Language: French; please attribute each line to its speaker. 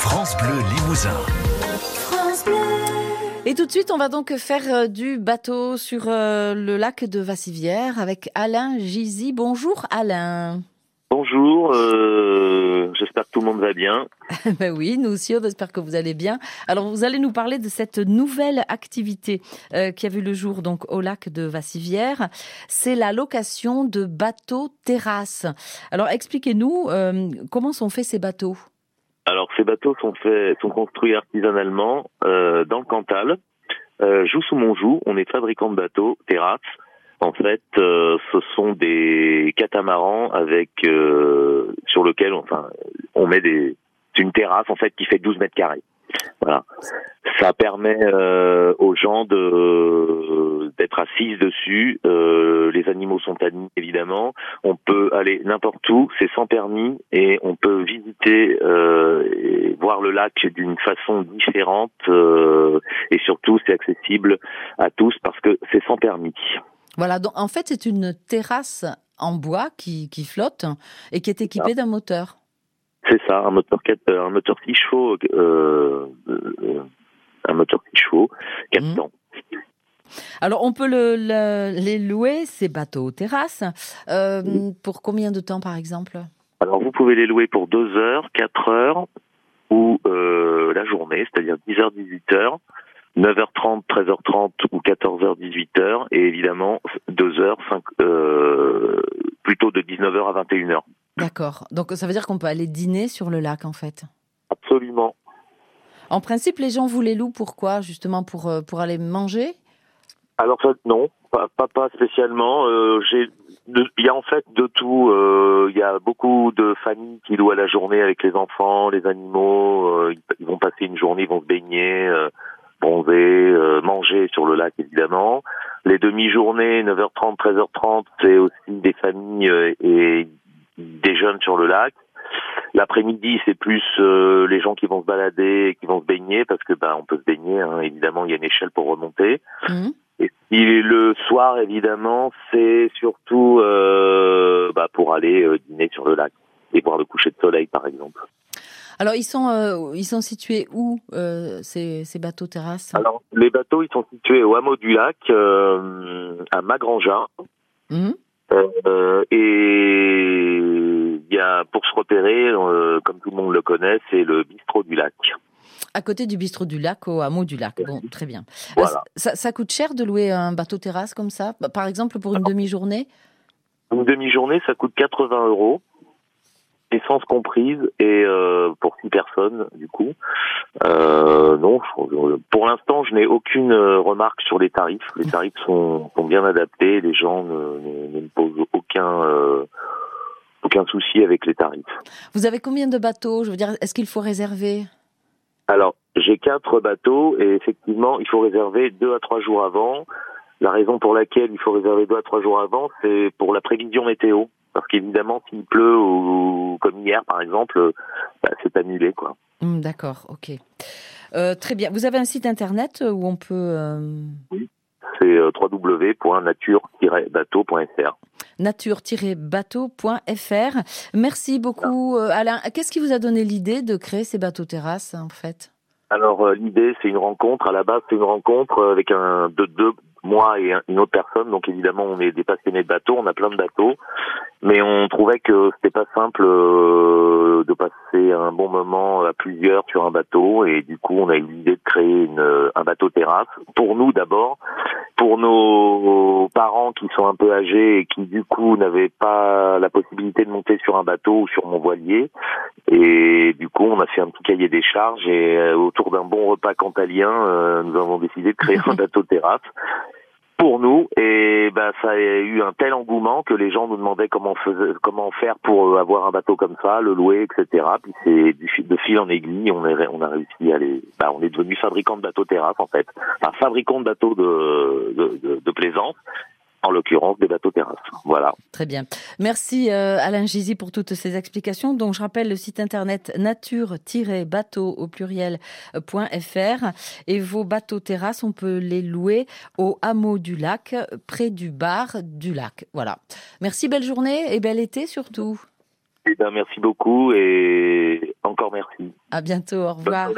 Speaker 1: France Bleu Limousin.
Speaker 2: Et tout de suite, on va donc faire euh, du bateau sur euh, le lac de Vassivière avec Alain Gizy. Bonjour Alain.
Speaker 3: Bonjour, euh, j'espère que tout le monde va bien.
Speaker 2: ben oui, nous aussi, on espère que vous allez bien. Alors, vous allez nous parler de cette nouvelle activité euh, qui a vu le jour donc au lac de Vassivière. C'est la location de bateaux terrasses. Alors, expliquez-nous euh, comment sont faits ces bateaux?
Speaker 3: Alors, ces bateaux sont faits, sont construits artisanalement euh, dans le Cantal. Euh, joue sous Montjoux, on est fabricant de bateaux terrasses. En fait, euh, ce sont des catamarans avec euh, sur lequel, enfin, on met des une terrasse en fait qui fait 12 mètres carrés. Voilà. Ça permet euh, aux gens de d'être assis dessus. Euh, les animaux sont admis évidemment. On peut aller n'importe où, c'est sans permis et on peut visiter euh, et voir le lac d'une façon différente et surtout c'est accessible à tous parce que c'est sans permis.
Speaker 2: Voilà, donc en fait, c'est une terrasse en bois qui, qui flotte et qui est équipée d'un moteur.
Speaker 3: C'est ça, un moteur un moteur six chevaux, euh, euh, un moteur six chevaux, quatre
Speaker 2: Mhm.
Speaker 3: temps.
Speaker 2: Alors, on peut le, le- les louer, ces bateaux terrasses, euh, pour combien de temps, par exemple?
Speaker 3: Alors vous pouvez les louer pour deux heures, quatre heures ou euh, la journée, c'est-à-dire 10h, 18h, 9h30, 13h30 ou 14h, 18h et évidemment deux heures, cinq, euh, plutôt de 19h à 21h.
Speaker 2: D'accord. Donc, ça veut dire qu'on peut aller dîner sur le lac, en fait?
Speaker 3: Absolument.
Speaker 2: En principe, les gens vous les louent pourquoi Justement pour, euh, pour aller manger?
Speaker 3: Alors ça, non, pas, pas, spécialement. Euh, j'ai, il y a en fait de tout. Euh, Il y a beaucoup de familles qui louent à la journée avec les enfants, les animaux. Euh, ils, ils vont passer une journée, ils vont se baigner, euh, bronzer, euh, manger sur le lac évidemment. Les demi-journées, 9h30, 13h30, c'est aussi des familles euh, et des jeunes sur le lac. L'après-midi, c'est plus euh, les gens qui vont se balader, et qui vont se baigner, parce que ben on peut se baigner. hein, évidemment, il y a une échelle pour remonter.
Speaker 2: Mhm.
Speaker 3: Et puis le soir, évidemment, c'est surtout euh, bah, pour aller euh, dîner sur le lac et voir le coucher de soleil, par exemple.
Speaker 2: Alors, ils sont, euh, ils sont situés où, euh, ces, ces bateaux terrasses?
Speaker 3: Alors, les bateaux, ils sont situés au hameau du lac, euh, à Magranja.
Speaker 2: Mhm.
Speaker 3: Et se repérer, euh, comme tout le monde le connaît, c'est le bistrot du lac.
Speaker 2: À côté du bistrot du lac, au hameau du lac. Bon, très bien.
Speaker 3: Voilà.
Speaker 2: Euh, ça, ça coûte cher de louer un bateau terrasse comme ça? Par exemple, pour une demi-journée?
Speaker 3: Une demi-journée, ça coûte 80 euros, essence comprise, et euh, pour six personnes, du coup. Euh, non, pour l'instant, je n'ai aucune remarque sur les tarifs. Les tarifs sont, sont bien adaptés, les gens ne, ne- ne me posent aucun aucun souci avec les tarifs.
Speaker 2: Vous avez combien de bateaux? Je veux dire, est-ce qu'il faut réserver?
Speaker 3: Alors, j'ai quatre bateaux et effectivement, il faut réserver deux à trois jours avant. La raison pour laquelle il faut réserver deux à trois jours avant, c'est pour la prévision météo. Parce qu'évidemment, s'il pleut ou comme hier, par exemple, bah, c'est annulé, quoi.
Speaker 2: Hum, D'accord, ok. Euh, très bien. Vous avez un site internet où on peut... euh,
Speaker 3: C'est euh, www.nature-bateau.fr.
Speaker 2: nature-bateau.fr. Merci beaucoup, euh, Alain. Qu'est-ce qui vous a donné l'idée de créer ces bateaux terrasses, en fait?
Speaker 3: Alors euh, l'idée, c'est une rencontre. À la base, c'est une rencontre euh, avec un de deux moi et un- une autre personne. Donc évidemment, on est des passionnés de bateaux, on a plein de bateaux, mais on trouvait que c'était pas simple pour nos parents qui sont un peu âgés et qui du coup n'avaient pas la possibilité de monter sur un bateau ou sur mon voilier. Et du coup, on a fait un petit cahier des charges et euh, autour d'un bon repas cantalien, euh, nous avons décidé de créer un bateau terrasse pour nous. Et ben, ça a eu un tel engouement que les gens nous demandaient comment, faisait, comment faire pour euh, avoir un bateau comme ça, le louer, etc. Puis c'est de fil en aiguille, on, est, on a réussi à les. Ben, on est devenu fabricant de bateaux terrasse en fait, enfin fabricant de bateaux de, de, de plaisance. En l'occurrence, des bateaux terrasses. Voilà.
Speaker 2: Très bien. Merci euh, Alain Gizy pour toutes ces explications. Donc je rappelle le site internet nature-bateau au pluriel euh, .fr et vos bateaux terrasses, on peut les louer au hameau du lac, près du bar du lac. Voilà. Merci, belle journée et bel été surtout.
Speaker 3: Eh ben, merci beaucoup et Encore merci.
Speaker 2: À bientôt. Au revoir.